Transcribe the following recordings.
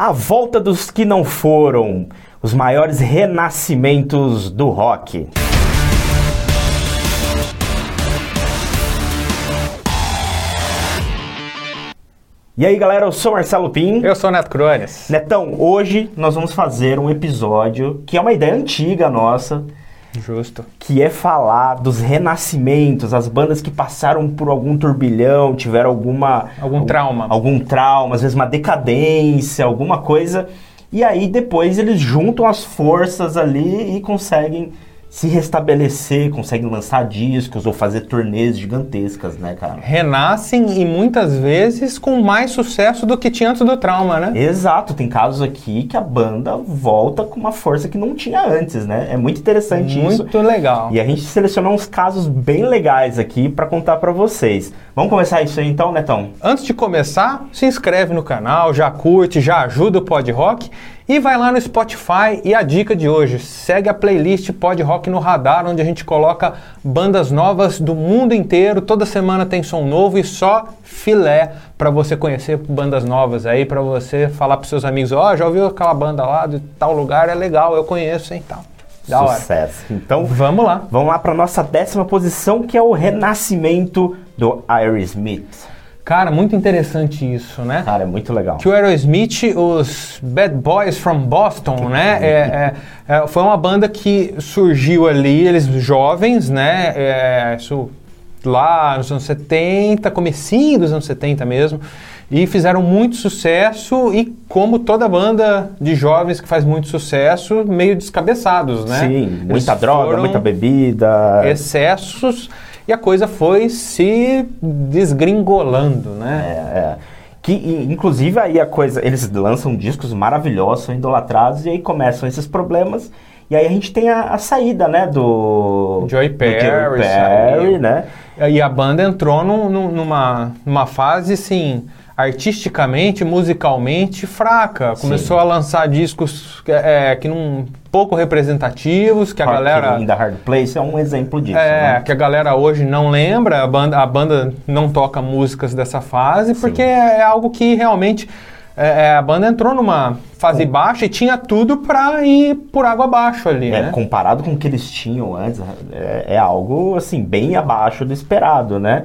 A volta dos que não foram, os maiores renascimentos do rock. E aí galera, eu sou Marcelo Pim. Eu sou o Neto Crones. Netão, hoje nós vamos fazer um episódio que é uma ideia antiga nossa, Justo. que é falar dos renascimentos, as bandas que passaram por algum turbilhão, tiveram alguma Algum trauma. algum trauma, às vezes uma decadência, alguma coisa. E aí depois eles juntam as forças ali e conseguem se restabelecer, conseguem lançar discos ou fazer turnês gigantescas, né, cara? Renascem e muitas vezes com mais sucesso do que tinha antes do trauma, né? Exato, tem casos aqui que a banda volta com uma força que não tinha antes, né? É muito interessante isso. Muito legal. E a gente selecionou uns casos bem legais aqui pra contar pra vocês. Vamos começar isso aí então, Netão? Antes de começar, se inscreve no canal, já curte, já ajuda o Pod Rock e vai lá no Spotify. E a dica de hoje: segue a playlist Pod Rock no Radar, onde a gente coloca bandas novas do mundo inteiro. Toda semana tem som novo e só filé para você conhecer bandas novas aí, para você falar pros seus amigos: ó, já ouviu aquela banda lá de tal lugar? É legal, eu conheço, hein? Tal. Da hora. Sucesso. Então, Vamos lá. vamos lá pra nossa décima posição, que é o renascimento do Aerosmith. Cara, muito interessante isso, né? Cara, é muito legal. Que o Aerosmith, os Bad Boys from Boston, né? É, é, é, foi uma banda que surgiu ali, eles jovens, né? É, isso lá nos anos 70, comecinho dos anos 70 mesmo. E fizeram muito sucesso e como toda banda de jovens que faz muito sucesso, meio descabeçados, né? Sim, Eles muita droga, foram muita bebida. excessos e a coisa foi se desgringolando, né? É, é. Que, inclusive, aí a coisa. Eles lançam discos maravilhosos, são idolatrados, e aí começam esses problemas. E aí a gente tem a, a saída, né, do. Joey do Perry Joey Perry, né? E a banda entrou num- num- numa, numa fase, assim, artisticamente, musicalmente fraca. Começou a lançar discos é, que não pouco representativos, que a Rock galera... the Hard Place é um exemplo disso. É, né? que a galera hoje não lembra, a banda, a banda não toca músicas dessa fase, porque é algo que realmente é, é, a banda entrou numa fase baixa e tinha tudo pra ir por água abaixo ali, É, né? comparado com o que eles tinham antes, é, é algo assim bem abaixo do esperado, né?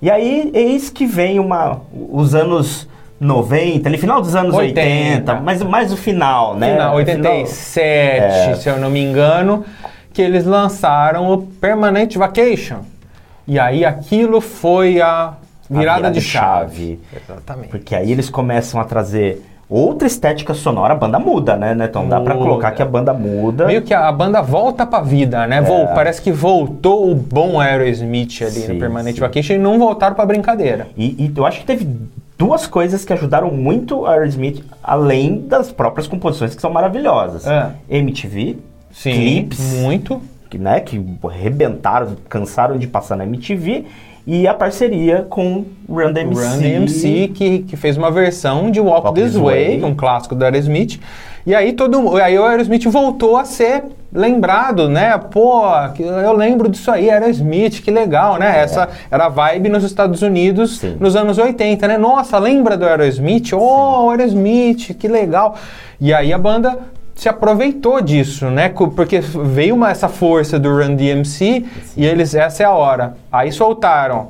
E aí eis que vem uma os anos 90, ali final dos anos 80, 80, mas mais o final, né? Final, O final- 87, É. se eu não me engano, que eles lançaram o Permanent Vacation. E aí aquilo foi a virada, virada de chave. chave. Exatamente. Porque aí eles começam a trazer outra estética sonora, a banda muda, né? Dá pra Muda. colocar que a banda muda. Meio que a, a banda volta pra vida, né? Vol- parece que voltou o bom Aerosmith ali Sim, no Permanent sim. Vacation e não voltaram pra brincadeira. E, e eu acho que teve duas coisas que ajudaram muito a Aerosmith, além das próprias composições que são maravilhosas. É. MTV, Sim, clipes, muito. que, né, que arrebentaram, cansaram de passar na MTV, e a parceria com Run DMC. Run DMC, que, que fez uma versão de Walk, Walk This This Way, Way. um clássico do Aerosmith. E aí todo aí o Aerosmith voltou a ser lembrado, né? Pô, eu lembro disso aí, Aerosmith, que legal, né? Essa era a vibe nos Estados Unidos Sim. nos anos 80, né? Nossa, lembra do Aerosmith? Oh, Aerosmith, que legal. E aí a banda se aproveitou disso, né? Porque veio uma, essa força do Run DMC e eles, essa é a hora. Aí soltaram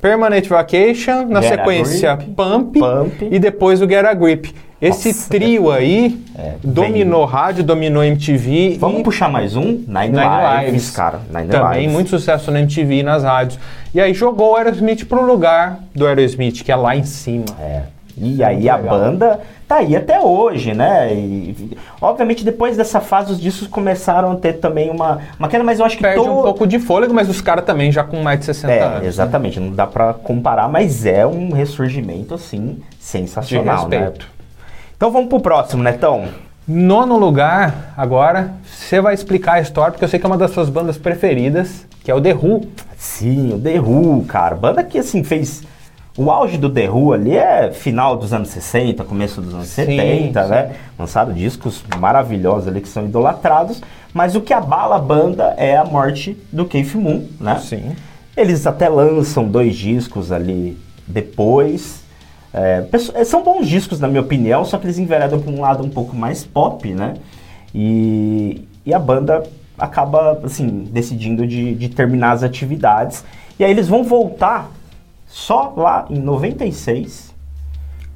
Permanent Vacation, na Get sequência Grip, Pump, Pump. e depois o Get a Grip. Esse Nossa, trio aí É, dominou rádio, dominou MTV. Vamos puxar mais um? Nine, Nine Lives, Lives. cara. Nine também Lives. muito sucesso na MTV e nas rádios. E aí jogou o Aerosmith pro lugar do Aerosmith, que é lá em cima. É. E é aí a banda tá aí até hoje, né? E, obviamente depois dessa fase os discos começaram a ter também uma, uma queda, mas eu acho que Perde um pouco de fôlego, mas os caras também já com mais de 60 É, anos. né? exatamente, não dá pra comparar, mas é um ressurgimento assim De sensacional, né? respeito. Então vamos pro próximo, Netão. Nono lugar, agora, você vai explicar a história, porque eu sei que é uma das suas bandas preferidas, que é o The Who. Sim, o The Who, cara. Banda que assim fez o auge do The Who ali é final dos anos 60, começo dos anos Sim, 70, sim. né? Lançaram discos maravilhosos ali que são idolatrados, mas o que abala a banda é a morte do Keith Moon, né? Sim. Eles até lançam dois discos ali depois, É, é, são bons discos, na minha opinião, só que eles enveredam para um lado um pouco mais pop, né? E, e a banda acaba, assim, decidindo de, de terminar as atividades. E aí eles vão voltar só lá em 96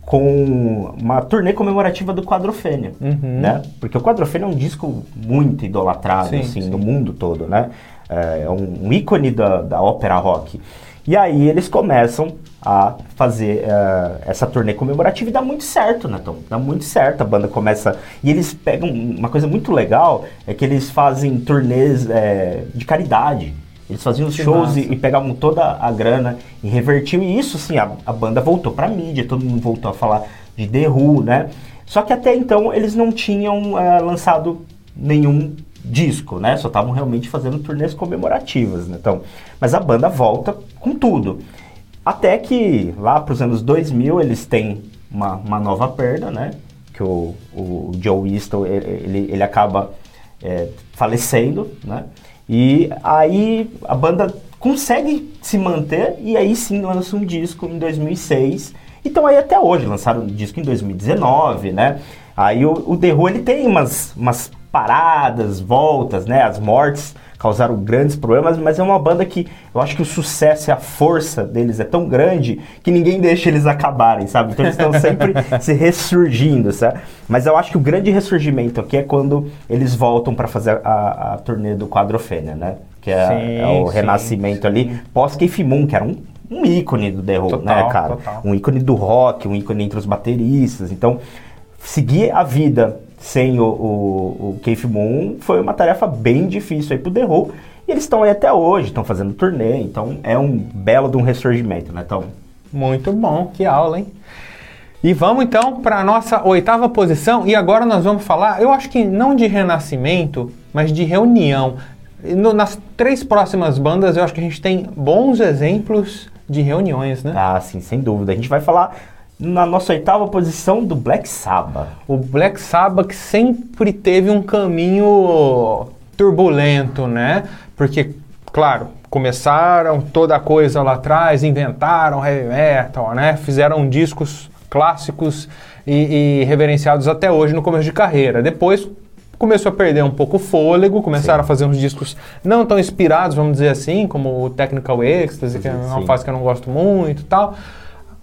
com uma turnê comemorativa do Quadrofênia, né? Porque o Quadrofênia é um disco muito idolatrado, Sim, assim, sim. no mundo todo, né? É um, um ícone da, da ópera rock. E aí eles começam a fazer eh, essa turnê comemorativa e dá muito certo, né, Tom? Dá muito certo, a banda começa... E eles pegam... Uma coisa muito legal é que eles fazem turnês eh, de caridade. Eles faziam os shows e, e pegavam toda a grana e revertiam. E isso, sim, a, a banda voltou pra mídia, todo mundo voltou a falar de The Who, né? Só que até então eles não tinham eh, lançado nenhum disco, né? Só estavam realmente fazendo turnês comemorativas, né? Então, mas a banda volta com tudo. Até que lá para os anos 2000 eles têm uma, uma nova perda, né? Que o, o Joe Easton, ele, ele, ele acaba é, falecendo, né? E aí a banda consegue se manter e aí sim lança um disco em 2006. Então aí até hoje, lançaram um disco em 2019, né? Aí o, o The Who, ele tem umas, umas paradas, voltas, né? As mortes causaram grandes problemas, mas é uma banda que eu acho que o sucesso e a força deles é tão grande que ninguém deixa eles acabarem, sabe? Então eles estão sempre se ressurgindo, sabe? Mas eu acho que o grande ressurgimento aqui é quando eles voltam para fazer a, a turnê do Quadrofênia, né? Que é, Sim, é o sim, renascimento ali, pós Keith Moon, que era um, um ícone do The Who, né, cara? total. Um ícone do rock, um ícone entre os bateristas. Então, seguir a vida sem o, o, o Keith Moon foi uma tarefa bem difícil aí pro The Who. E eles estão aí até hoje, estão fazendo turnê, então é um belo de um ressurgimento, né, Tom? Muito bom, que aula, hein? E vamos então para a nossa oitava posição. E agora nós vamos falar, eu acho que não de renascimento, mas de reunião. No- nas três próximas bandas, eu acho que a gente tem bons exemplos de reuniões, né? Ah, sim, sem dúvida. A gente vai falar na nossa oitava posição do Black Sabbath. O Black Sabbath que sempre teve um caminho turbulento, né? Porque, claro, começaram toda a coisa lá atrás, inventaram heavy metal, né? Fizeram discos clássicos e, e reverenciados até hoje no começo de carreira. Depois começou a perder um pouco o fôlego, começaram a fazer uns discos não tão inspirados, vamos dizer assim, como o Technical Ecstasy, que é uma Sim. fase que eu não gosto muito e tal.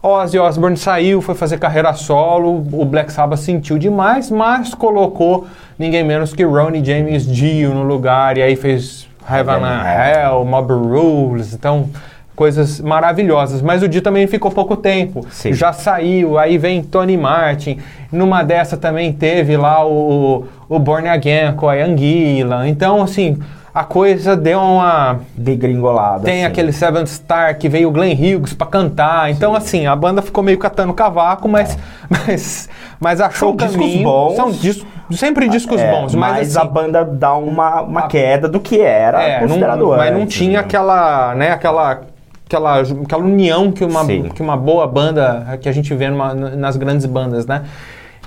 Ozzy Osbourne saiu, foi fazer carreira solo, o Black Sabbath sentiu demais, mas colocou ninguém menos que Ronnie James Dio no lugar, e aí fez Heaven and Hell, Mob Rules, então coisas maravilhosas. Mas o Dio também ficou pouco tempo, Sim. já saiu, aí vem Tony Martin, numa dessa também teve lá o, o Born Again com a Anguila, então assim, a coisa deu uma... Degringolada. Tem assim. aquele Seven Star que veio o Glenn Hughes pra cantar. Então, assim, a banda ficou meio catando cavaco, mas, mas, mas achou São o discos caminho. bons. São dis- sempre discos É, bons, mas, mas assim, a banda dá uma, uma queda do que era é, não- considerado mas não antes, tinha né? aquela, né, aquela, aquela, aquela união que uma, Sim. que uma boa banda que a gente vê numa- nas grandes bandas, né?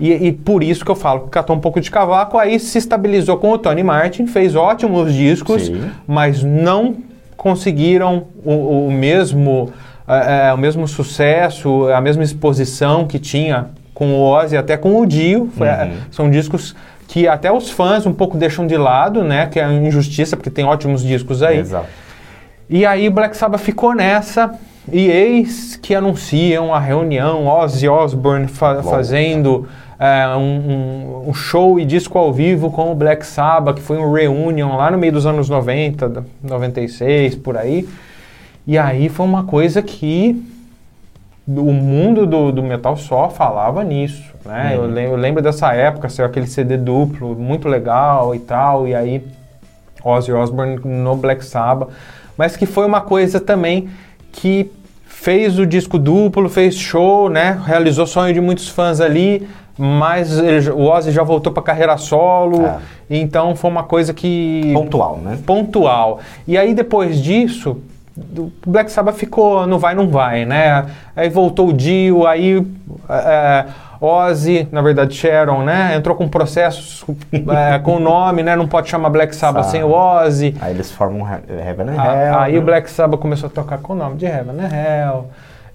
E, e por isso que eu falo que catou um pouco de cavaco, aí se estabilizou com o Tony Martin, fez ótimos discos, Sim. mas não conseguiram o, o mesmo é, é, o mesmo sucesso, a mesma exposição que tinha com o Ozzy, até com o Dio. Foi, é, Uhum. São discos que até os fãs um pouco deixam de lado, né? Que é uma injustiça, porque tem ótimos discos aí. Exato. E aí Black Sabbath ficou nessa, e eis que anunciam a reunião, Ozzy Osbourne fa- Volta. fazendo é, um, um- show e disco ao vivo com o Black Sabbath, que foi um reunion lá no meio dos anos 90, da- 96, por aí. E aí foi uma coisa que o mundo do, do metal só falava nisso, né? Eu, Uhum. lem- eu lembro dessa época, saiu aquele CD duplo, muito legal e tal, e aí Ozzy Osbourne no Black Sabbath, mas que foi uma coisa também que fez o disco duplo, fez show, né? Realizou sonho de muitos fãs ali, mas ele o Ozzy já voltou para carreira solo, É. então foi uma coisa que Pontual, né? pontual. E aí depois disso, o Black Sabbath ficou no vai não vai, né? Aí voltou o Dio, aí é, Ozzy, na verdade Sharon, né? Entrou com processos é, com o nome, né? Não pode chamar Black Sabbath Sabe. sem o Ozzy. Aí eles formam He- Heaven and Ah, Hell. aí né? o Black Sabbath começou a tocar com o nome de Heaven and Hell.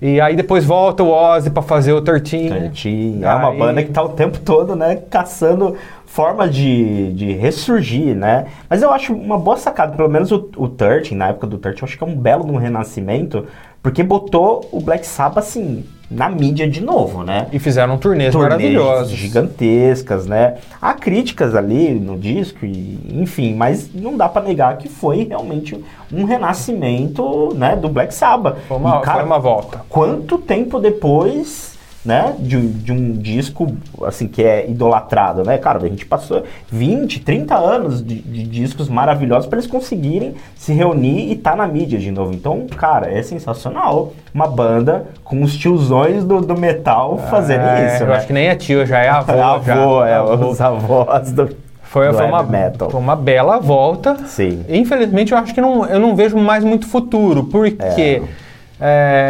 E aí depois volta o Ozzy pra fazer o 13. 13. É uma Aí- banda que tá o tempo todo, né, caçando formas de, de ressurgir, né? Mas eu acho uma boa sacada, pelo menos o, o 13, na época do 13, eu acho que é um belo um renascimento, porque botou o Black Sabbath, assim, na mídia de novo, né? E fizeram turnês Turnês maravilhosos. gigantescas, né? Há críticas ali no disco, e, enfim, mas não dá pra negar que foi realmente um renascimento, né, do Black Sabbath. Foi uma, E, cara, foi uma volta. quanto tempo depois, né, de, um- de um disco, assim, que é idolatrado, né? Cara, a gente passou 20, 30 anos de, de discos maravilhosos para eles conseguirem se reunir e tá na mídia de novo. Então, cara, é sensacional uma banda com os tiozões do, do metal fazendo É, isso, eu né? acho que nem é tio, já é avô. É avô, já. é, Avô. os avós do, Foi, foi, uma, metal. foi uma bela volta. Sim. Infelizmente, eu acho que não, eu não vejo mais muito futuro, porque é,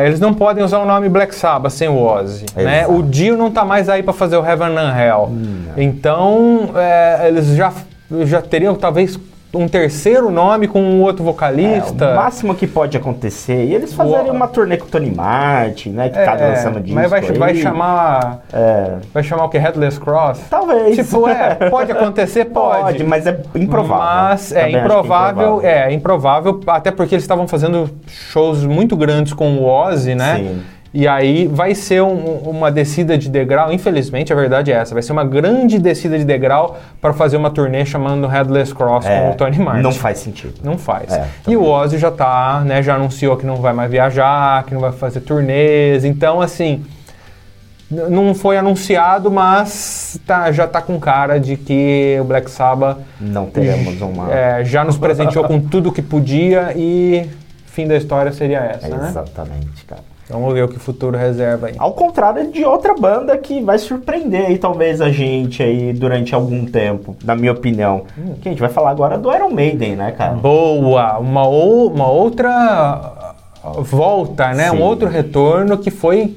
eles não podem usar o nome Black Sabbath sem o Ozzy. Né? O Dio não tá mais aí para fazer o Heaven and Hell. Então, é, eles já, já teriam talvez um terceiro nome com um outro É, vocalista. o máximo que pode acontecer. E eles fazerem uma turnê com o Tony Martin, né? Que tá É, lançando disco mas vai, vai chamar. É, Vai chamar o que? Headless Cross? talvez. Tipo, é, pode acontecer, pode. Pode, mas é improvável. Mas é Também acho que improvável, é improvável, até porque eles estavam fazendo shows muito grandes com o Ozzy, né? Sim. E aí vai ser um- uma descida de degrau, infelizmente a verdade é essa, vai ser uma grande descida de degrau para fazer uma turnê chamando Headless Cross É, com o Tony Martin. Não faz sentido. Não faz. É, e o Ozzy já tá, né, já anunciou que não vai mais viajar, que não vai fazer turnês, então assim, não foi anunciado, mas tá, já tá com cara de que o Black Sabbath Não teremos uma. é, já nos presenteou com tudo que podia e fim da história seria essa, né? Exatamente, cara. Vamos ver o que o futuro reserva aí. Ao contrário de outra banda que vai surpreender aí, talvez, a gente aí durante algum tempo, na minha opinião. Hum. Que a gente vai falar agora do Iron Maiden, né, cara? Boa! Uma, ou- uma outra volta, né? Sim. Um outro retorno que foi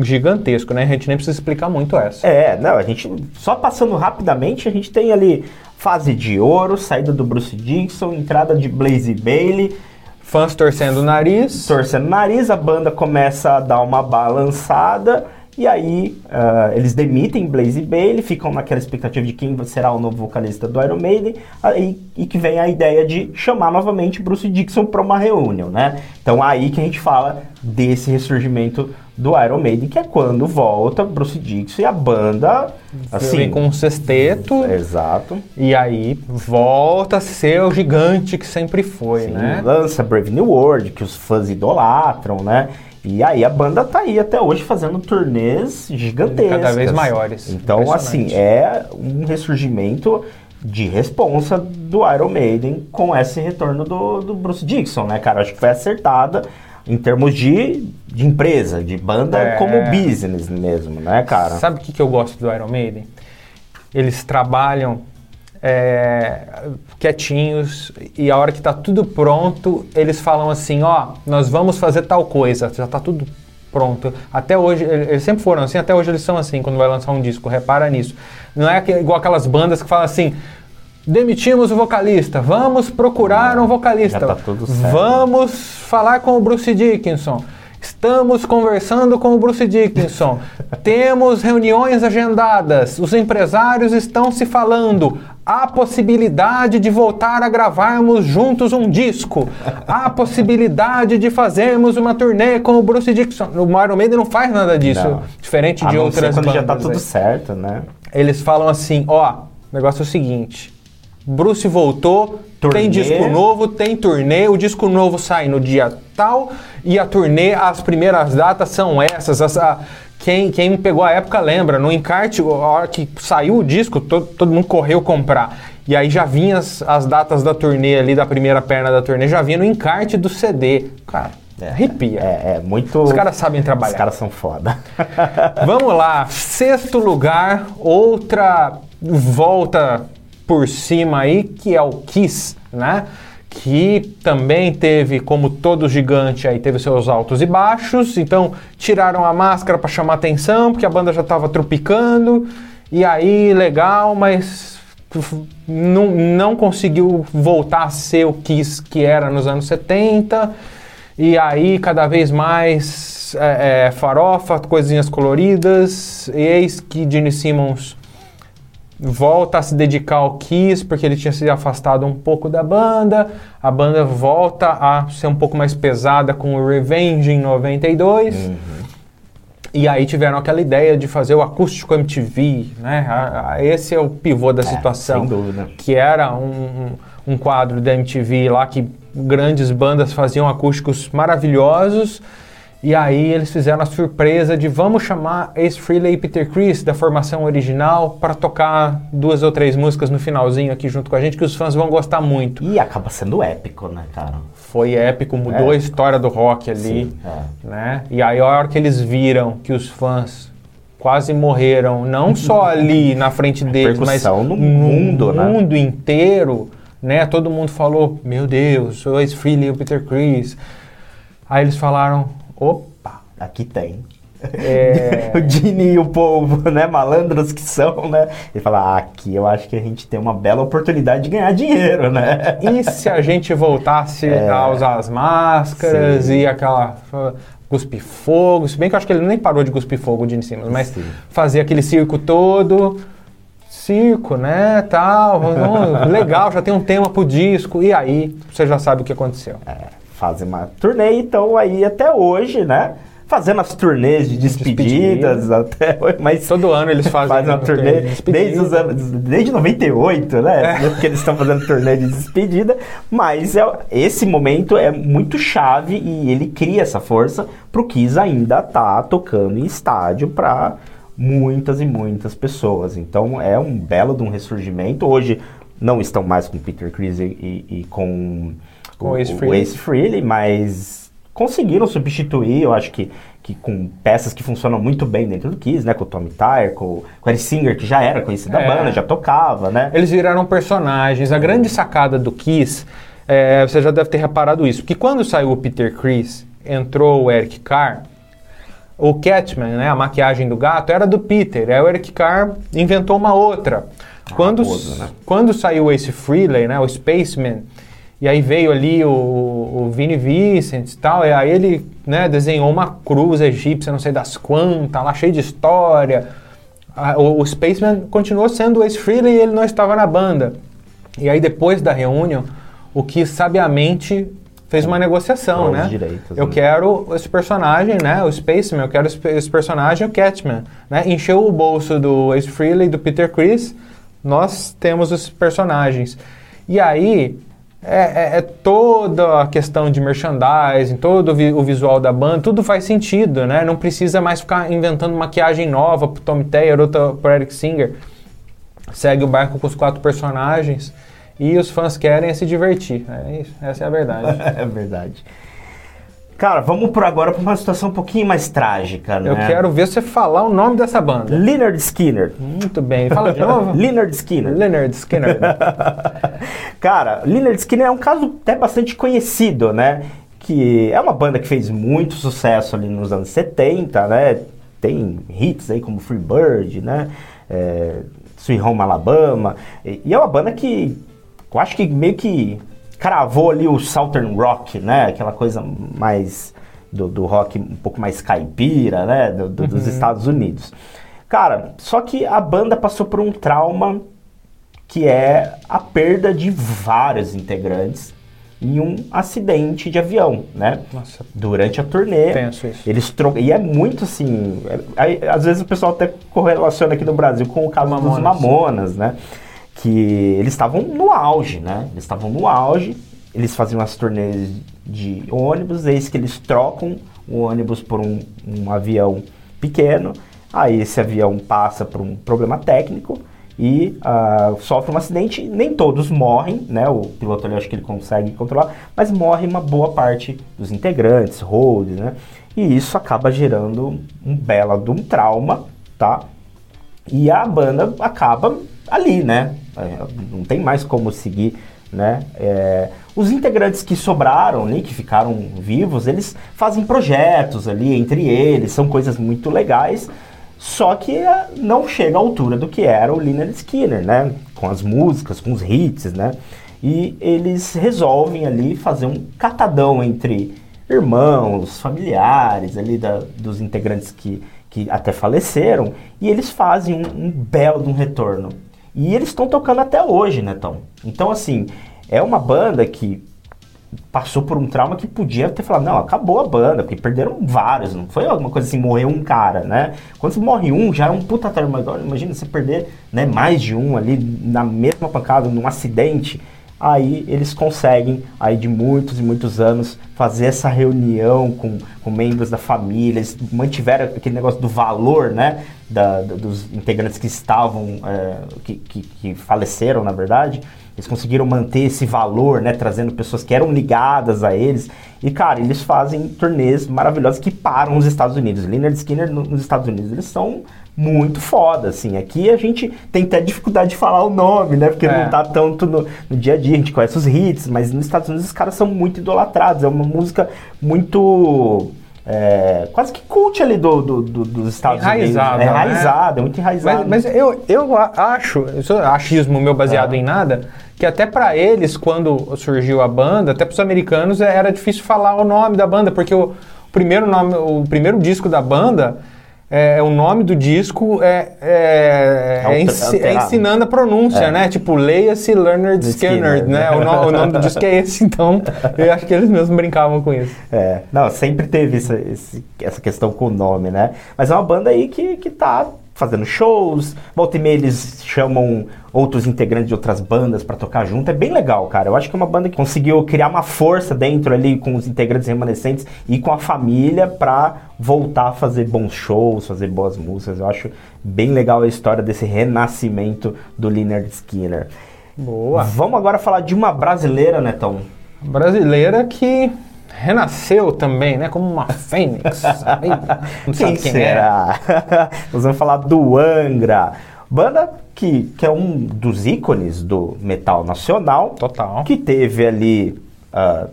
gigantesco, né? A gente nem precisa explicar muito essa. É, não, a gente, só passando rapidamente, a gente tem ali fase de ouro, saída do Bruce Dixon, entrada de Blaze Bailey, Fãs torcendo o nariz. torcendo o nariz, a banda começa a dar uma balançada, e aí ah, eles demitem Blaze Bailey, ficam naquela expectativa de quem será o novo vocalista do Iron Maiden, aí, e que vem a ideia de chamar novamente Bruce Dixon para uma reunião, né? Então aí que a gente fala desse ressurgimento do Iron Maiden, que é quando volta Bruce Dixon e a banda, assim... vem com um sexteto. Exato. E aí volta a ser o gigante que sempre foi, Sim, né? Lança Brave New World, que os fãs idolatram, né? E aí a banda tá aí até hoje fazendo turnês gigantescas. Cada vez maiores. Então, assim, é um ressurgimento de responsa do Iron Maiden com esse retorno do, do Bruce Dixon, né, cara? Acho que foi acertada em termos de, de empresa, de banda É. como business mesmo, né, cara? Sabe o que, que eu gosto do Iron Maiden? Eles trabalham é, quietinhos e a hora que tá tudo pronto, eles falam assim, ó, nós vamos fazer tal coisa, já tá tudo pronto. Até hoje, ele- eles sempre foram assim, até hoje eles são assim quando vai lançar um disco, repara nisso. Não é que- igual aquelas bandas que falam assim, demitimos o vocalista, vamos procurar um vocalista. Tá tudo certo. Vamos falar com o Bruce Dickinson. Estamos conversando com o Bruce Dickinson. Temos reuniões agendadas. Os empresários estão se falando. Há possibilidade de voltar a gravarmos juntos um disco. Há possibilidade de fazermos uma turnê com o Bruce Dickinson. O Iron Maiden não faz nada disso. Não. Diferente de outras ser quando já tá bandas tudo aí certo, né? eles falam assim, ó, o negócio é o seguinte, Bruce voltou, Turnê. tem disco novo, tem turnê, o disco novo sai no dia tal e a turnê, as primeiras datas são essas, as- quem, quem pegou a época lembra, no encarte, a hora que saiu o disco, todo, todo mundo correu comprar. E aí já vinha as, as datas da turnê ali, da primeira perna da turnê, já vinha no encarte do CD. Cara, arrepia. É, é muito. Os caras sabem trabalhar. Os caras são foda. Vamos lá, sexto lugar, outra volta por cima aí, que é o Kiss, né? Que também teve, como todo gigante aí, teve seus altos e baixos. Então, tiraram a máscara para chamar atenção, porque a banda já estava tropicando. E aí, legal, mas não, não conseguiu voltar a ser o Kiss que era nos anos 70. E aí, cada vez mais mais é, é, farofa, coisinhas coloridas. E eis que Gene Simmons volta a se dedicar ao Kiss, porque ele tinha se afastado um pouco da banda. A banda volta a ser um pouco mais pesada com o Revenge em 92. Uhum. E aí tiveram aquela ideia de fazer o acústico MTV, né? A- a- Esse é o pivô da situação. sem dúvida. Que era um, um, um quadro da MTV lá que grandes bandas faziam acústicos maravilhosos. E aí eles fizeram a surpresa de vamos chamar Ace Frehley e Peter Chris da formação original para tocar duas ou três músicas no finalzinho aqui junto com a gente que os fãs vão gostar muito. E acaba sendo épico, né, cara? Foi épico, mudou É. a história do rock ali Sim, é. né? E aí a hora que eles viram que os fãs quase morreram, não só ali na frente deles, mas no mundo, né? mundo inteiro, né? Todo mundo falou, meu Deus, o Ace Frehley e o Peter Chris. Aí eles falaram, opa, Aqui tem. É. o Dini e o povo, né, malandros que são, né? Ele fala, ah, aqui eu acho que a gente tem uma bela oportunidade de ganhar dinheiro, né? e se a gente voltasse a usar as máscaras Sim. e aquela cuspir fogo, se bem que eu acho que ele nem parou de cuspir fogo de em cima, mas Sim. fazer aquele circo todo, circo, né, tal, legal, já tem um tema pro disco, e aí você já sabe o que aconteceu. É, fazem uma turnê, então aí até hoje, né? Fazendo as turnês de despedidas até hoje, mas Todo ano eles fazem, fazem uma um turnê de despedida. desde, os anos, desde 98, né? Porque eles estão fazendo turnê de despedida, mas é, esse momento é muito chave e ele cria essa força pro Kiss ainda tá tocando em estádio para muitas e muitas pessoas. Então é um belo de um ressurgimento. Hoje não estão mais com Peter Chris e, e- e com, Com o Ace o Frehley. Ace Frehley, mas conseguiram substituir, eu acho que, que com peças que funcionam muito bem dentro do Kiss, né? Com o Tommy Tyre, com, com o Eric Singer, que já era conhecido da É. banda, já tocava, né? Eles viraram personagens. A grande sacada do Kiss, é, você já deve ter reparado isso, que quando saiu o Peter Chris, entrou o Eric Carr, o Catman, né, a maquiagem do gato, era do Peter. Aí o Eric Carr inventou uma outra. Quando, né? quando saiu o Ace Frehley, né, o Spaceman, e aí veio ali o, o Vinnie Vincent e tal, e aí ele né, desenhou uma cruz egípcia, não sei das quantas, lá cheio de história. A- o, o Spaceman continuou sendo o Ace Frehley e ele não estava na banda. E aí depois da reunião, o que sabiamente fez uma negociação, os né? direitos, eu né? quero esse personagem, né? O Spaceman, eu quero esse, esse personagem, o Catman, né? Encheu o bolso do Ace Frehley e do Peter Chris, nós temos os personagens. E aí é, é- é toda a questão de merchandising, todo o, vi- o visual da banda, tudo faz sentido, né? Não precisa mais ficar inventando maquiagem nova pro Tom Taylor, outra pro Eric Singer. Segue o barco com os quatro personagens e os fãs querem se divertir. É isso, essa é a verdade. é verdade. Cara, vamos por agora para uma situação um pouquinho mais trágica, né? Eu quero ver você falar o nome dessa banda. Leonard Skinner. Muito bem. Fala de novo. Leonard Skinner. Leonard Skinner. Cara, Leonard Skinner é um caso até bastante conhecido, né? Que é uma banda que fez muito sucesso ali nos anos 70, né? Tem hits aí como Free Bird, né? É, Sweet Home Alabama. E, e é uma banda que eu acho que meio que cravou ali o Southern Rock, né? Aquela coisa mais do, do rock um pouco mais caipira, né? Do- do- dos Estados Unidos. Cara, só que a banda passou por um trauma que é a perda de vários integrantes em um acidente de avião, né? Nossa, Durante a turnê. penso isso. Eles tro... E é muito assim. é- às vezes o pessoal até correlaciona aqui no Brasil com o caso dos Mamonas. Mamonas, né? Que eles estavam no auge, né? Eles estavam no auge, eles faziam as turnês de ônibus, eis que eles trocam o ônibus por um, um avião pequeno. Aí esse avião passa por um problema técnico e ah, sofre um acidente. Nem todos morrem, né? O piloto ali acho que ele consegue controlar, mas morre uma boa parte dos integrantes, holds, né? E isso acaba gerando um belo de um trauma, tá? E a banda acaba ali, né? É, Não tem mais como seguir, né? É, os integrantes que sobraram ali, que ficaram vivos, eles fazem projetos ali entre eles, são coisas muito legais, só que é, não chega à altura do que era o Leonard Skinner, né? Com as músicas, com os hits, né? E eles resolvem ali fazer um catadão entre irmãos, familiares ali da, dos integrantes que, que até faleceram, e eles fazem um, um belo um retorno. E eles estão tocando até hoje, né, Tom? Então, assim, é uma banda que passou por um trauma que podia ter falado, não, acabou a banda, porque perderam vários, não foi alguma coisa assim, morreu um cara, né? Quando você morre um, já é um puta trauma. Imagina você perder né, mais de um ali na mesma pancada, num acidente. Aí eles conseguem, aí de muitos e muitos anos, fazer essa reunião com, com membros da família, eles mantiveram aquele negócio do valor, né? Da, dos integrantes que estavam, é, que, que, que faleceram, na verdade, eles conseguiram manter esse valor, né? Trazendo pessoas que eram ligadas a eles. E, cara, eles fazem turnês maravilhosos que param os Estados Unidos. Leonard Skinner no, nos Estados Unidos, eles são muito foda, assim. Aqui a gente tem até dificuldade de falar o nome, né? Porque é. não tá tanto no, no, dia a dia, a gente conhece os hits, mas nos Estados Unidos os caras são muito idolatrados. É uma música muito é, quase que cult ali do, do, do dos Estados enraizado, Unidos. É né? enraizado, é muito enraizado. Mas, mas, eu, eu acho, isso é achismo meu baseado é. em nada, que até para eles, quando surgiu a banda, até para os americanos era difícil falar o nome da banda, porque o primeiro nome, o primeiro disco da banda é, é, o nome do disco é, é, é, ensi é ensinando a pronúncia, é. né? Tipo, leia-se Leonard Skinner, Skinner, né? o, no, o, nome do disco é esse, então eu acho que eles mesmos brincavam com isso. É, não, sempre teve essa, essa questão com o nome, né? Mas é uma banda aí que, que tá fazendo shows, volta e meia eles chamam outros integrantes de outras bandas para tocar junto. É bem legal, cara. Eu acho que é uma banda que conseguiu criar uma força dentro ali com os integrantes remanescentes e com a família para voltar a fazer bons shows, fazer boas músicas. Eu acho bem legal a história desse renascimento do Leonard Skinner. Boa. Vamos agora falar de uma brasileira, Netão. Brasileira que renasceu também, né? Como uma fênix. Não quem, quem será? É. Nós vamos falar do Angra. Banda que, que é um dos ícones do metal nacional. Total. Que teve ali uh,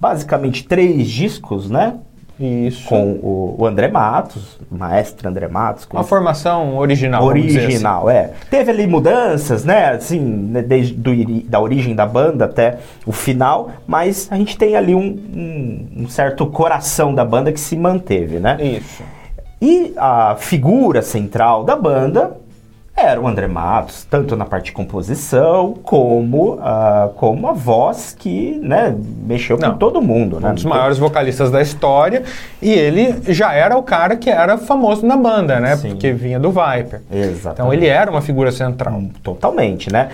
basicamente três discos, né? Isso. Com o, o, André Matos, o maestro André Matos. Uma formação original. Original, assim. é. Teve ali mudanças, né? Assim, né, desde do, da origem da banda até o final, mas a gente tem ali um, um, um certo coração da banda que se manteve, né? Isso. E a figura central da banda era o André Matos, tanto na parte de composição como, uh, como a voz que né, mexeu Não, com todo mundo. Né? Um dos maiores vocalistas da história e ele já era o cara que era famoso na banda, né? Sim. Porque vinha do Viper. Exatamente. Então ele era uma figura central. Hum, totalmente, né?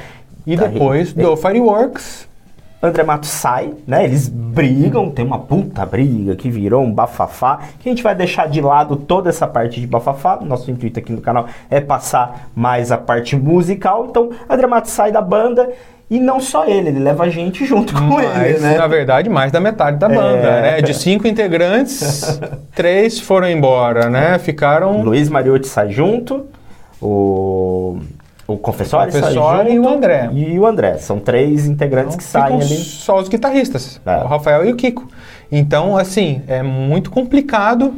E depois do Fireworks André Matos sai, né? Eles brigam, tem uma puta briga que virou um bafafá, que a gente vai deixar de lado toda essa parte de bafafá. Nosso intuito aqui no canal é passar mais a parte musical. Então, André Matos sai da banda e não só ele, ele leva a gente junto com Mas, ele, né? Na verdade, mais da metade da banda, é... né? De cinco integrantes, três foram embora, né? Ficaram... Luiz Mariotti sai junto, o o Confessório, o e o André. E o André. São três integrantes então, que saem ali. Só os guitarristas, é. o Rafael e o Kiko. Então, assim, é muito complicado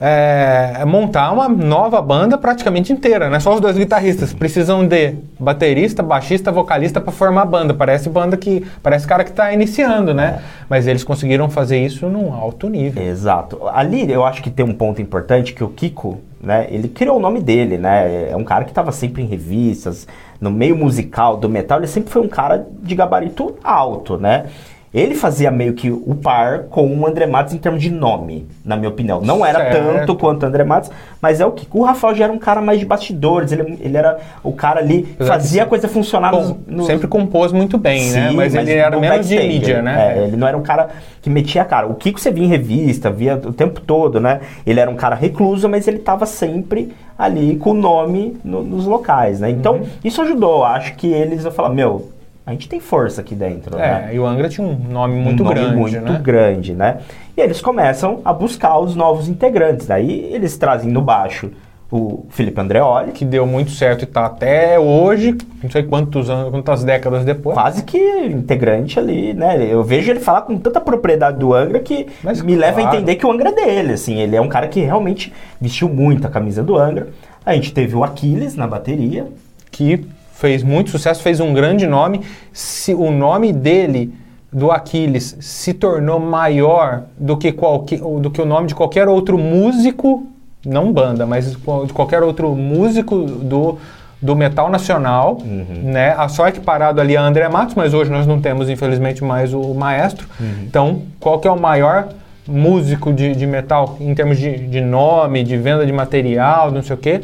é, montar uma nova banda praticamente inteira, né? Só os dois guitarristas. Precisam de baterista, baixista, vocalista para formar a banda. Parece banda que. Parece cara que está iniciando, né? É. Mas eles conseguiram fazer isso num alto nível. Exato. Ali eu acho que tem um ponto importante que o Kiko né? Ele criou o nome dele, né? É um cara que estava sempre em revistas, no meio musical do metal, ele sempre foi um cara de gabarito alto, né? Ele fazia meio que o par com o André Matos em termos de nome, na minha opinião. Não era certo. tanto quanto o André Matos, mas é o que o Rafael já era um cara mais de bastidores, ele, ele era o cara ali, fazia a coisa funcionar. Bom, no... Sempre compôs muito bem, né? Sim, né? Mas, mas ele era menos de mídia, né? É, ele não era um cara que metia a cara. O Kiko você via em revista, via o tempo todo, né? Ele era um cara recluso, mas ele estava sempre ali com o nome no, nos locais, né? Então, uhum. isso ajudou. Acho que eles, eu falar, meu, a gente tem força aqui dentro. É, né? e o Angra tinha um nome muito um nome grande. Muito né? grande, né? E eles começam a buscar os novos integrantes. Daí eles trazem no baixo o Felipe Andreoli. Que deu muito certo e está até hoje, não sei quantos anos, quantas décadas depois. Quase que integrante ali, né? Eu vejo ele falar com tanta propriedade do Angra que Mas, me claro. leva a entender que o Angra é dele, assim. Ele é um cara que realmente vestiu muito a camisa do Angra. A gente teve o Aquiles na bateria. Que fez muito sucesso, fez um grande nome. Se o nome dele do Aquiles se tornou maior do que, qualquer, do que o nome de qualquer outro músico, não banda, mas de qualquer outro músico do, do metal nacional, Uhum. né? Só equiparado ali a André Matos, mas hoje nós não temos, infelizmente, mais o maestro. Uhum. Então, qual que é o maior músico de, de metal em termos de, de nome, de venda de material, não sei o quê?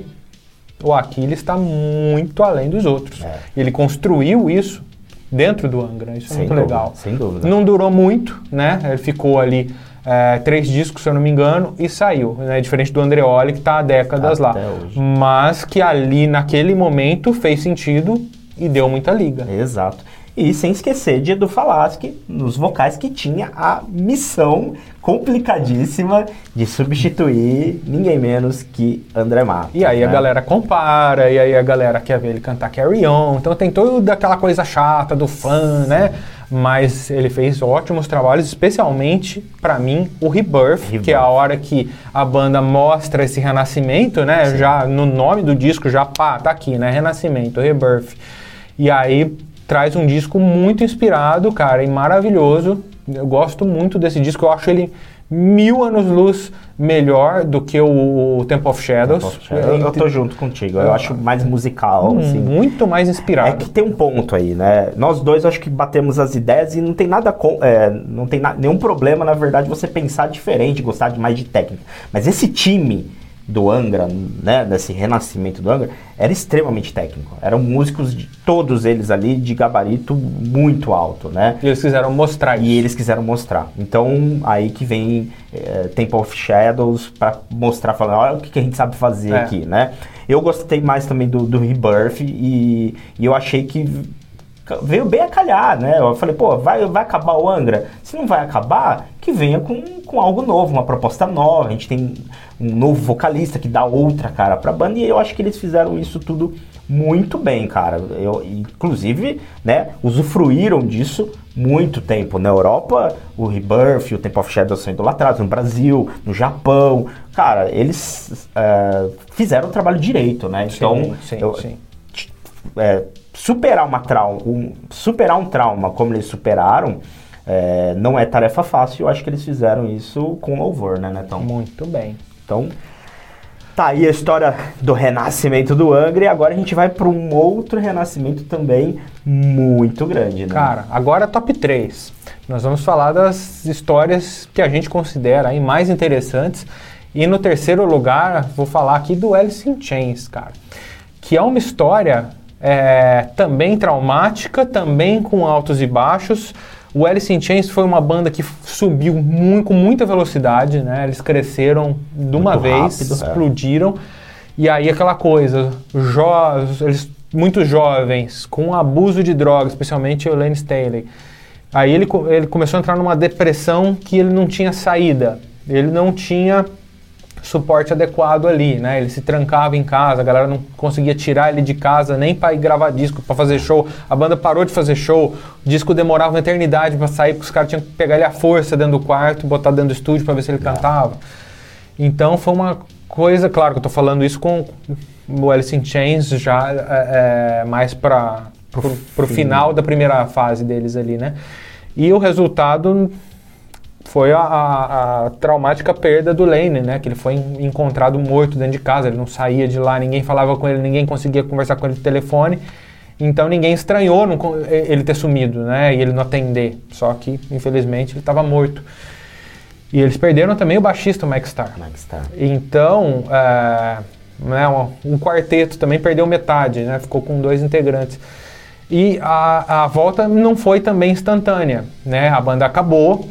O Aquiles está muito além dos outros. É. Ele construiu isso dentro do Angra. Isso é Sem muito dúvida, legal. sem dúvida. Não durou muito, né? Ele ficou ali é, três discos, se eu não me engano, e saiu. Né? Diferente do Andreoli, que está há décadas Até lá. hoje. Mas que ali, naquele momento, fez sentido e deu muita liga. Exato. E sem esquecer de Edu Falaschi nos vocais que tinha a missão complicadíssima de substituir ninguém menos que André Matos. E aí a né? galera compara, e aí a galera quer ver ele cantar Carry On. Então tem toda aquela coisa chata do fã, né? Mas ele fez ótimos trabalhos, especialmente pra mim o Rebirth, Rebirth. que é a hora que a banda mostra esse renascimento, né? Já no nome do disco já pá, tá aqui, né? Renascimento, Rebirth. E aí traz um disco muito inspirado, cara, e maravilhoso. Eu gosto muito desse disco, eu acho ele mil anos luz melhor do que o, o Temple of Shadows. Eu, eu tô junto contigo. Eu acho mais musical, Hum, assim. muito mais É inspirado. que tem um ponto aí, né? Nós dois acho que batemos as ideias e não tem nada com, é, não tem na- nenhum problema, na verdade, você pensar diferente, gostar de mais de técnica. Mas esse time do Angra, né, desse renascimento do Angra, era extremamente técnico. Eram músicos de todos eles ali de gabarito muito alto, né? E eles quiseram mostrar E isso. eles quiseram mostrar. Então, aí que vem é, Temple of Shadows pra mostrar, falando, olha o que, que a gente sabe fazer É. aqui, né? Eu gostei mais também do, do Rebirth e, e eu achei que veio bem a calhar, né? Eu falei, pô, vai, vai acabar o Angra? Se não vai acabar, que venha com, com algo novo, uma proposta nova. A gente tem um novo vocalista que dá outra cara pra banda e eu acho que eles fizeram isso tudo muito bem, cara. Eu, inclusive, né, usufruíram disso muito tempo. Na Europa, o Rebirth o Temple of Shadows são idolatrados. No Brasil, no Japão. Cara, eles é, fizeram o trabalho direito, né? Então, sim, eu- sim. é, superar uma trauma, um, superar um trauma como eles superaram, é, não é tarefa fácil. Eu acho que eles fizeram isso com louvor, né, Netão? Muito bem. Então, tá aí a história do renascimento do Angra e agora a gente vai para um outro renascimento também muito grande, né? Cara, agora top 3. Nós vamos falar das histórias que a gente considera aí mais interessantes. E no terceiro lugar, vou falar aqui do Alice in Chains, cara. Que é uma história é, também traumática, também com altos e baixos. O Alice in Chains foi uma banda que subiu mu- com muita velocidade, né? Eles cresceram de uma Muito vez, rápido, é. explodiram. E aí aquela coisa, jo eles muito jovens, com abuso de drogas, especialmente o Lane Staley. Aí ele, ele começou a entrar numa depressão que ele não tinha saída. Ele não tinha suporte adequado ali, né? Ele se trancava em casa, a galera não conseguia tirar ele de casa nem para ir gravar disco, para fazer show. A banda parou de fazer show, o disco demorava uma eternidade para sair, porque os caras tinham que pegar ele à força dentro do quarto, botar dentro do estúdio para ver se ele cantava. Então foi uma coisa, claro que eu tô falando isso com o Alice in Chains já é, é, mais para pro, pro final da primeira fase deles ali, né? E o resultado foi a, a- a traumática perda do Lane, né? Que ele foi en- encontrado morto dentro de casa, ele não saía de lá, ninguém falava com ele, ninguém conseguia conversar com ele no telefone. Então ninguém estranhou não ele ter sumido, né? E ele não atender. Só que, infelizmente, ele estava morto. E eles perderam também o baixista, o Max Starr. Está? Então, é, né, um, um quarteto também perdeu metade, né? Ficou com dois integrantes. E a, a volta não foi também instantânea, né? A banda acabou,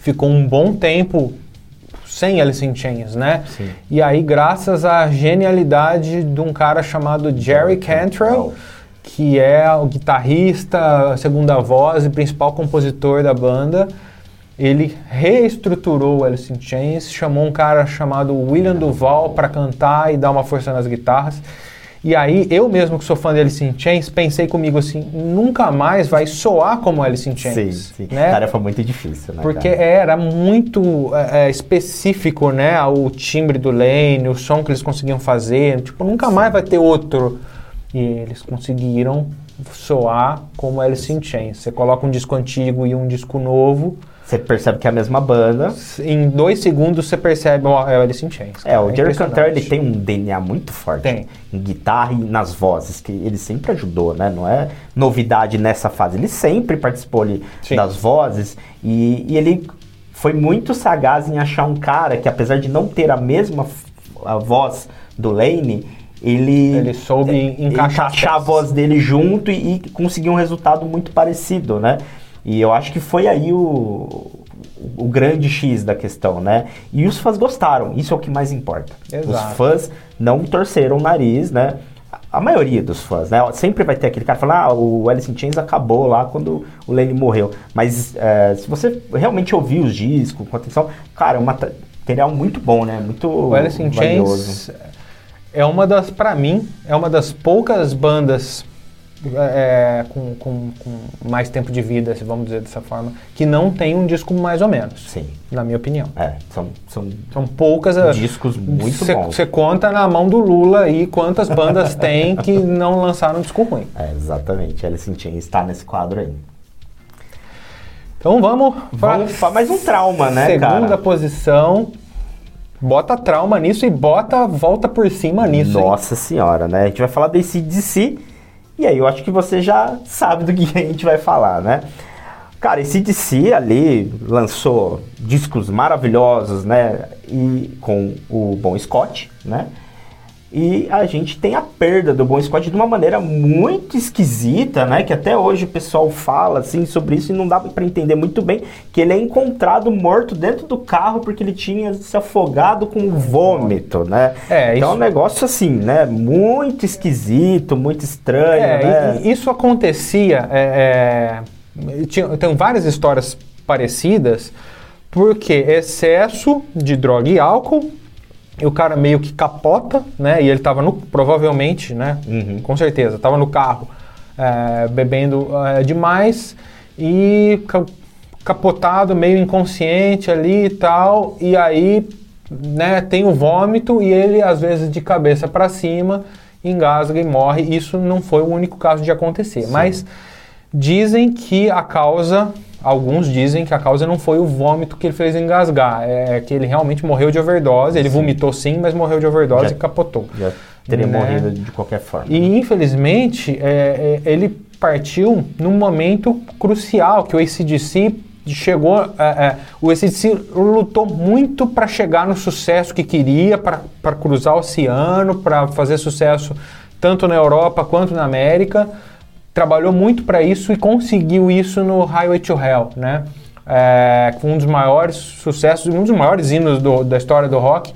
ficou um bom tempo sem Alice in Chains, né? Sim. E aí, graças à genialidade de um cara chamado Jerry Cantrell, que é o guitarrista, segunda voz e principal compositor da banda, ele reestruturou o Alice in Chains, chamou um cara chamado William Duval para cantar e dar uma força nas guitarras. E aí, eu mesmo que sou fã de Alice in Chains, pensei comigo assim, nunca mais vai soar como Alice in Sim, Chains. sim. Né? Tarefa muito difícil, né? Porque cara? era muito é, é, específico, né? O timbre do Lane, o som que eles conseguiam fazer. Tipo, nunca mais vai ter outro E eles conseguiram soar como Alice in Chains. Você coloca um disco antigo e um disco novo, Você percebe que é a mesma banda. em dois segundos você percebe, ó, é Alice in Chains. É, o Jerry impressionante. Cantrell ele tem um DNA muito forte Tem. em guitarra e nas vozes, que ele sempre ajudou, né? Não é novidade nessa fase. Ele sempre participou ali Sim. das vozes e, e ele foi muito sagaz em achar um cara que, apesar de não ter a mesma a voz do Lane, ele, Ele soube ele encaixar encaixar a voz dele junto e, e conseguir um resultado muito parecido, né? E eu acho que foi aí o, o grande X da questão, né? E os fãs gostaram, isso é o que mais importa. Exato. Os fãs não torceram o nariz, né? A- maioria dos fãs, né? Sempre vai ter aquele cara falando, ah, o Alice in Chains acabou lá quando o Lenny morreu. Mas é, se você realmente ouvir os discos com atenção, cara, é um material muito bom, né? Muito O Alice in valioso. Chains é uma das, pra mim, é uma das poucas bandas é, com, com- com mais tempo de vida, se vamos dizer dessa forma, que não tem um disco mais ou menos, Sim, na minha opinião. é, são, são São poucas. ah, discos muito bons. Você conta na mão do Lula aí quantas bandas tem que não lançaram um disco ruim. É, exatamente, Alice in Chains está nesse quadro aí. Então vamos para Vamos mais um trauma, né, segunda cara? posição. Bota trauma nisso e bota volta por cima nisso. hein? Nossa senhora, né? A gente vai falar do ACDC, e aí eu acho que você já sabe do que a gente vai falar, né? Cara, ACDC ali lançou discos maravilhosos, né? E com o Bon Scott, né? E a gente tem a perda do Bon Scott de uma maneira muito esquisita, né? Que até hoje o pessoal fala assim sobre isso e não dá para entender muito bem que ele é encontrado morto dentro do carro porque ele tinha se afogado com vômito, né? É, então é um isso- negócio assim, né? Muito esquisito, muito estranho, É, né? isso acontecia. É, é, tinha, tem várias histórias parecidas, porque excesso de droga e álcool, e o cara meio que capota, né? E ele tava no. Provavelmente, né? Uhum. Com certeza, tava no carro é, bebendo é, demais e ca- capotado, meio inconsciente ali e tal, e aí né, tem o vômito e ele às vezes de cabeça para cima engasga e morre. Isso não foi o único caso de acontecer, mas dizem que a causa, alguns dizem que a causa não foi o vômito que ele fez engasgar, é que ele realmente morreu de overdose. Ele vomitou sim, mas morreu de overdose Já- e capotou. Já teria Né? morrido de qualquer forma. E infelizmente é, é, ele partiu num momento crucial que o ACDC chegou. é, é, o ACDC lutou muito para chegar no sucesso que queria, para cruzar o oceano, para fazer sucesso tanto na Europa quanto na América. Trabalhou muito para isso e conseguiu isso no Highway to Hell, né? É, um dos maiores sucessos, um dos maiores hinos do- da história do rock.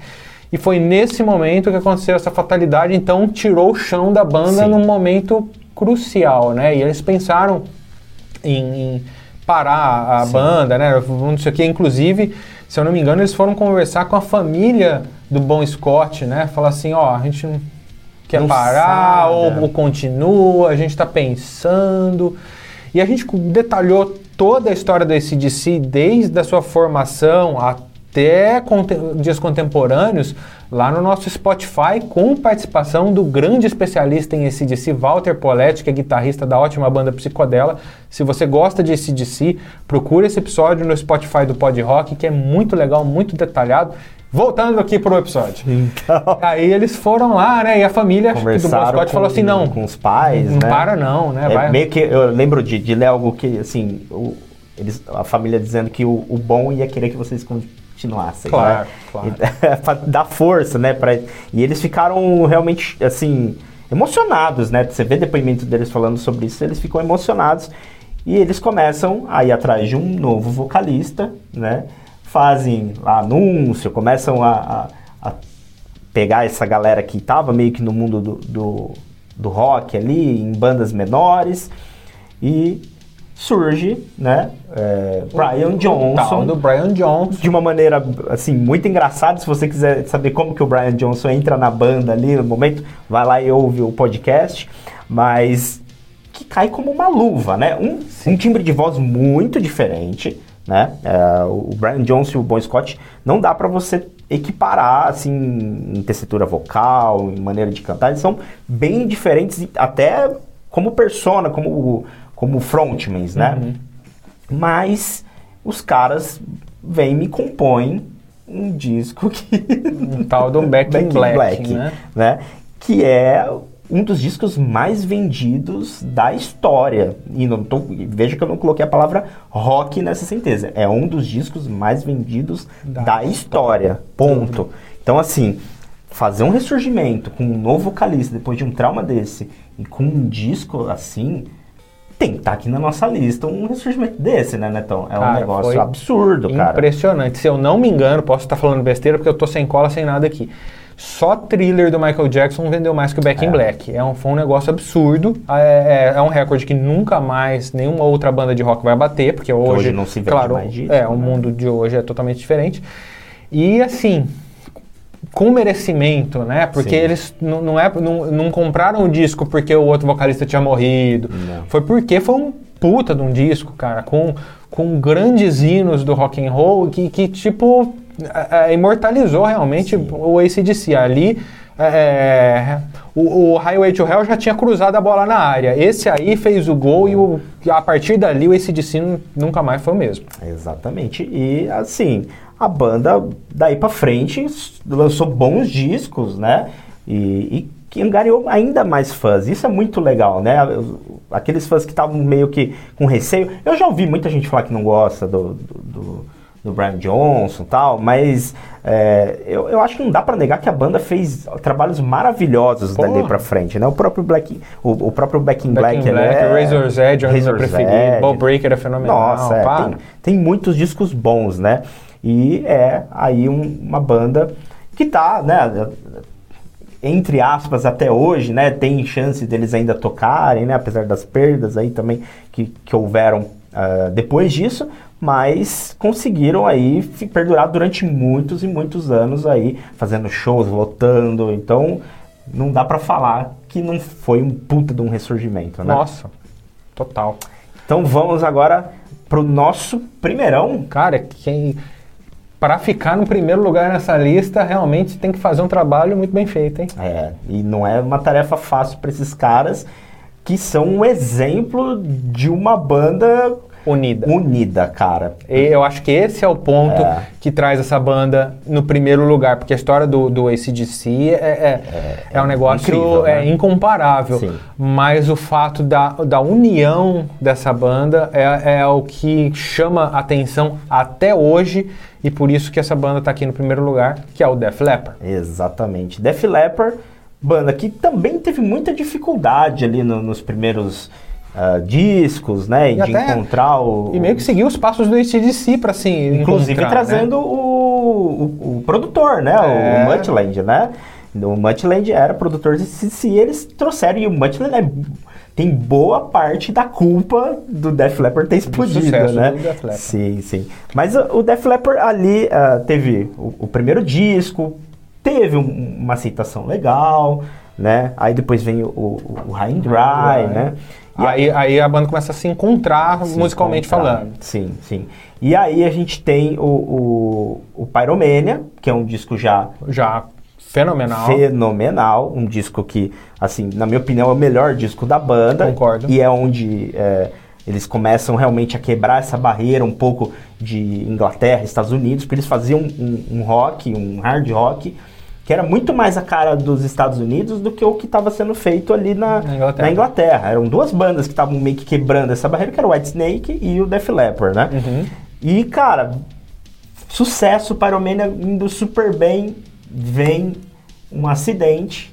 E foi nesse momento que aconteceu essa fatalidade, então tirou o chão da banda Sim. num momento crucial, né? E eles pensaram em, em parar a Sim. banda, né? Não sei o que. Inclusive, se eu não me engano, eles foram conversar com a família do Bon Scott, né? Falar assim, ó, a gente não quer Não parar ou, ou continua, a gente está pensando. E a gente detalhou toda a história da ACDC, desde a sua formação até dias contemporâneos, lá no nosso Spotify, com participação do grande especialista em ACDC, Walter Poletti, que é guitarrista da ótima banda Psicodela. Se você gosta de ACDC, procure esse episódio no Spotify do Pod Rock, que é muito legal, muito detalhado. Voltando aqui pro episódio. Então, Aí eles foram lá, né? E a família do conversaram com, falou assim: não, com os pais, não né? para não, né? É, vai. meio que eu lembro de, de ler algo que, assim, o- eles, a família dizendo que o, o bom ia querer que vocês continuassem, Claro, né? claro. E, pra dar força, né? Pra, e eles ficaram realmente, assim, emocionados, né? Você vê depoimento deles falando sobre isso, eles ficam emocionados. E eles começam a ir atrás de um novo vocalista, né? Fazem anúncio, começam a, a- a pegar essa galera que estava meio que no mundo do, do, do rock ali, em bandas menores, e surge, né, é, Brian Johnson, do Brian Johnson. de uma maneira, assim, muito engraçada, se você quiser saber como que o Brian Johnson entra na banda ali no momento, vai lá e ouve o podcast, mas que cai como uma luva, né, um, um timbre de voz muito diferente, né, É, o Brian Johnson e o Bon Scott, não dá pra você equiparar, assim, em tessitura vocal, em maneira de cantar. Eles são bem diferentes, até como persona, como, como frontmans, né? Uhum. Mas os caras vêm e me compõem um disco que... Um tal do Back, in Black, né? né? Que é um dos discos mais vendidos da história. E não tô, veja que eu não coloquei a palavra rock nessa sentença. É um dos discos mais vendidos da, da história. Ponto. Uhum. Então, assim, fazer um ressurgimento com um novo vocalista depois de um trauma desse e com um disco assim. Tem que estar tá aqui na nossa lista um ressurgimento desse, né, Netão? É cara, um negócio absurdo, cara. Impressionante. Se eu não me engano, posso estar falando besteira porque eu tô sem cola, sem nada aqui. Só thriller do Michael Jackson vendeu mais que o Back é. in Black. É um, foi um negócio absurdo. É, é, é, um recorde que nunca mais nenhuma outra banda de rock vai bater, porque hoje, hoje não se vê claro, mais disso, é, né? o mundo de hoje é totalmente diferente. E assim, com merecimento, né? Porque Sim. eles não, é, não, não compraram o disco porque o outro vocalista tinha morrido. Não. Foi porque foi um puta de um disco, cara, com, com grandes hinos do rock and roll que, que tipo é, é, imortalizou realmente Sim. o ACDC. Ali, é, o, o, Highway to Hell já tinha cruzado a bola na área. Esse aí fez o gol e o, a partir dali o ACDC nunca mais foi o mesmo. Exatamente. E assim, a banda daí para frente lançou bons discos, né? E, e que angariou ainda mais fãs. Isso é muito legal, né? Aqueles fãs que estavam meio que com receio. Eu já ouvi muita gente falar que não gosta do, do, do do Brian Johnson tal, mas é, eu, eu acho que não dá para negar que a banda fez trabalhos maravilhosos Porra. dali para frente, né? O próprio Black, o, o próprio Back in Black, Back in Black é, Razor's Edge, é o meu preferido, Ball Breaker é fenomenal. Nossa, é, tem, tem, muitos discos bons, né? E é aí um, uma banda que tá, né? entre aspas, até hoje, né, tem chance deles ainda tocarem, né, apesar das perdas aí também que, que houveram uh, depois disso, mas conseguiram aí perdurar durante muitos e muitos anos aí, fazendo shows, lotando, então não dá para falar que não foi um puta de um ressurgimento, né? Nossa, total. Então vamos agora pro nosso primeirão. Cara, quem para ficar no primeiro lugar nessa lista, realmente tem que fazer um trabalho muito bem feito, hein? É, e não é uma tarefa fácil para esses caras que são um exemplo de uma banda unida. Unida, cara. E eu acho que esse é o ponto é. que traz essa banda no primeiro lugar, porque a história do, do ACDC é, é, é, é um negócio incrível, é né? incomparável. Sim. Mas o fato da, da união dessa banda é, é o que chama atenção até hoje e por isso que essa banda está aqui no primeiro lugar, que é o Def Leppard. Exatamente. Def Leppard, banda que também teve muita dificuldade ali no, nos primeiros uh, discos, né? E de encontrar o. E meio que seguir os passos do ACDC para assim. Inclusive trazendo né? o, o, o, produtor, né? É. O Mutland, né? O Mutland era produtor de ACDC e eles trouxeram. E o Mutland é, tem boa parte da culpa do Def Leppard ter explodido, né? Sim, sim. Mas o, o Def Leppard ali uh, teve o, o, primeiro disco, teve um, uma aceitação legal, né? Aí depois vem o, o, o High and Dry, né? E aí, aí a banda começa a se encontrar se musicalmente encontrar. falando. Sim, sim. E aí a gente tem o, o, o Pyromania, que é um disco já... Já fenomenal. Fenomenal. Um disco que, assim, na minha opinião, é o melhor disco da banda. Concordo. E é onde... É, eles começam realmente a quebrar essa barreira um pouco de Inglaterra, Estados Unidos, porque eles faziam um, um rock, um hard rock, que era muito mais a cara dos Estados Unidos do que o que estava sendo feito ali na, na, Inglaterra. na, Inglaterra. Eram duas bandas que estavam meio que quebrando essa barreira, que era o White Snake e o Def Leppard, né? Uhum. E, cara, sucesso, Pyromania indo super bem, vem um acidente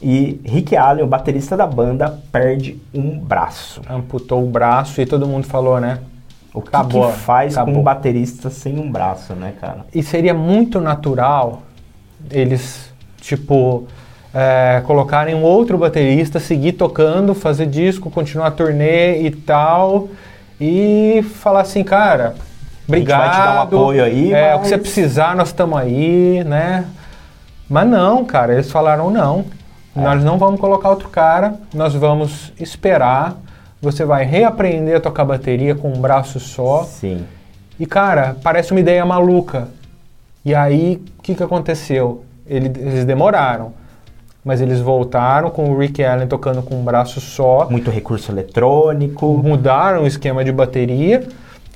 e Rick Allen, o baterista da banda, perde um braço. Amputou o braço e todo mundo falou, né? O que, acabou, que faz acabou. com um baterista sem um braço, né, cara? E seria muito natural eles, tipo, é, colocarem um outro baterista, seguir tocando, fazer disco, continuar a turnê e tal, e falar assim, cara, obrigado. A gente vai te dar um apoio aí. É, mas... o que você precisar, nós estamos aí, né? Mas não, cara, eles falaram não. É. Nós não vamos colocar outro cara, nós vamos esperar. Você vai reaprender a tocar bateria com um braço só. Sim. E, cara, parece uma ideia maluca. E aí, o que, que aconteceu? Ele- eles demoraram, mas eles voltaram com o Rick Allen tocando com um braço só, Muito recurso eletrônico. mudaram o esquema de bateria,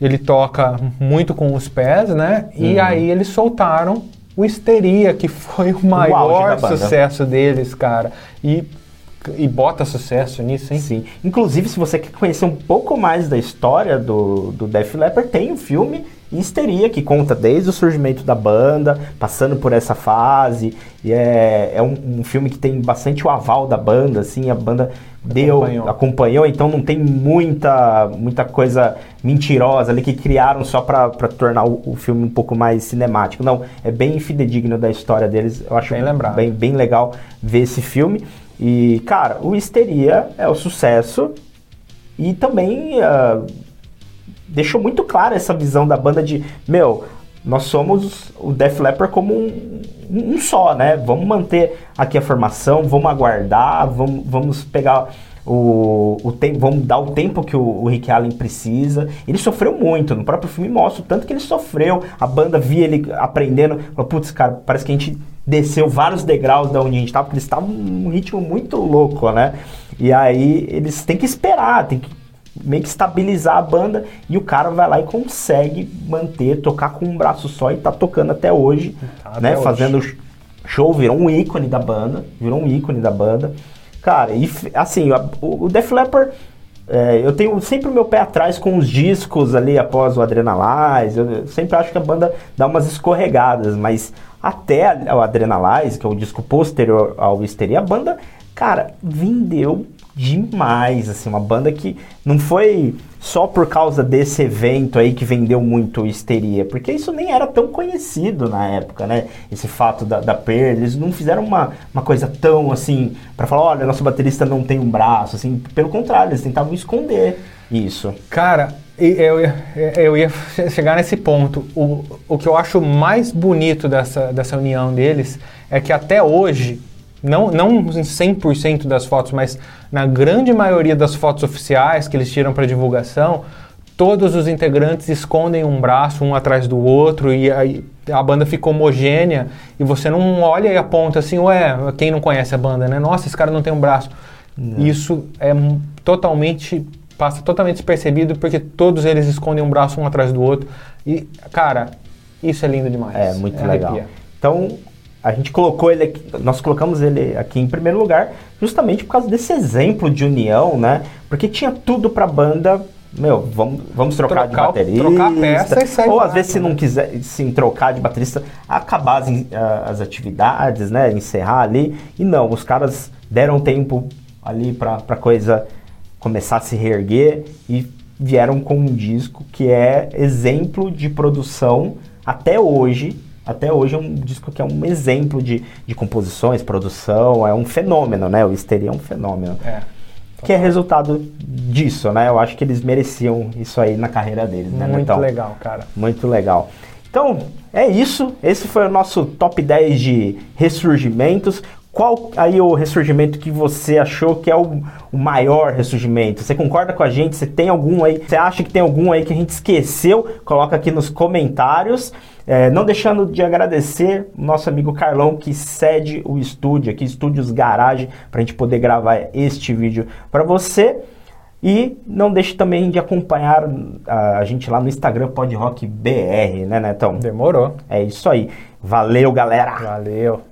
ele toca muito com os pés, né? E Uhum. aí eles soltaram o Histeria, que foi o maior banda. sucesso deles, cara. E, e bota sucesso nisso, hein? Sim. Inclusive, se você quer conhecer um pouco mais da história do, do Def Leppard, tem o filme Histeria, que conta desde o surgimento da banda, passando por essa fase. E é, é um, um filme que tem bastante o aval da banda, assim, a banda deu, Acompanhou. acompanhou, então não tem muita, muita coisa mentirosa ali que criaram só pra tornar o, o filme um pouco mais cinemático. Não, é bem fidedigno da história deles. Eu acho Bem lembrado. bem, bem legal ver esse filme. E, cara, o Histeria é o sucesso e também ah, deixou muito clara essa visão da banda de, meu, nós somos o Def Leppard como um, um só, né? Vamos manter aqui a formação, vamos aguardar, vamos, vamos pegar o, o tempo, vamos dar o tempo que o, o Rick Allen precisa. Ele sofreu muito, no próprio filme mostra o tanto que ele sofreu. A banda via ele aprendendo, falou, putz, cara, parece que a gente desceu vários degraus da onde a gente estava, porque eles estavam num ritmo muito louco, né? E aí eles têm que esperar, tem que meio que estabilizar a banda e o cara vai lá e consegue manter, tocar com um braço só e tá tocando até hoje, Tá até né? hoje. Fazendo show, virou um ícone da banda, virou um ícone da banda. Cara, e assim, a- o, o Def Leppard, é, eu tenho sempre o meu pé atrás com os discos ali após o Adrenalize, eu, sempre acho que a banda dá umas escorregadas, mas até o Adrenalize, que é o disco posterior ao Histeria, a banda, cara, vendeu demais, assim, uma banda que não foi só por causa desse evento aí que vendeu muito Histeria, porque isso nem era tão conhecido na época, né? Esse fato da, da perda, eles não fizeram uma, uma coisa tão assim, pra falar, olha, nosso baterista não tem um braço, assim, pelo contrário, eles tentavam esconder isso. Cara, eu ia, eu ia che- chegar nesse ponto. O, o que eu acho mais bonito dessa, dessa união deles é que até hoje, não, não em 100% das fotos, mas na grande maioria das fotos oficiais que eles tiram para divulgação, todos os integrantes escondem um braço um atrás do outro e aí a banda fica homogênea e você não olha e aponta assim, ué, quem não conhece a banda, né? Nossa, esse cara não tem um braço. Isso é totalmente passa totalmente despercebido porque todos eles escondem um braço um atrás do outro e cara, isso é lindo demais. É, muito legal. arrepia. Então, a gente colocou ele aqui, nós colocamos ele aqui em primeiro lugar, justamente por causa desse exemplo de união, né? Porque tinha tudo pra banda, meu, vamos, vamos trocar Trocar de baterista. trocar a peça e sair Ou às vezes, se né? não quiser sim, trocar de baterista, acabar as, in- a- as atividades, né? Encerrar ali. E não, os caras deram tempo ali pra, pra coisa começar a se reerguer e vieram com um disco que é exemplo de produção até hoje. Até hoje é um disco que é um exemplo de, de composições, produção, é um fenômeno, né? O Histeria é um fenômeno. É. Que é resultado disso, né? Eu acho que eles mereciam isso aí na carreira deles, né, Muito Netão? legal, cara. Muito legal. Então, é isso. Esse foi o nosso top 10 de ressurgimentos. Qual aí o ressurgimento que você achou que é o, o maior ressurgimento? Você concorda com a gente? Você tem algum aí? Você acha que tem algum aí que a gente esqueceu? Coloca aqui nos comentários. É, não deixando de agradecer o nosso amigo Carlão que cede o estúdio aqui, Estúdios Garage, para a gente poder gravar este vídeo para você. E não deixe também de acompanhar a, a gente lá no Instagram PodRockBR, né, Netão? Demorou. É isso aí. Valeu, galera! Valeu.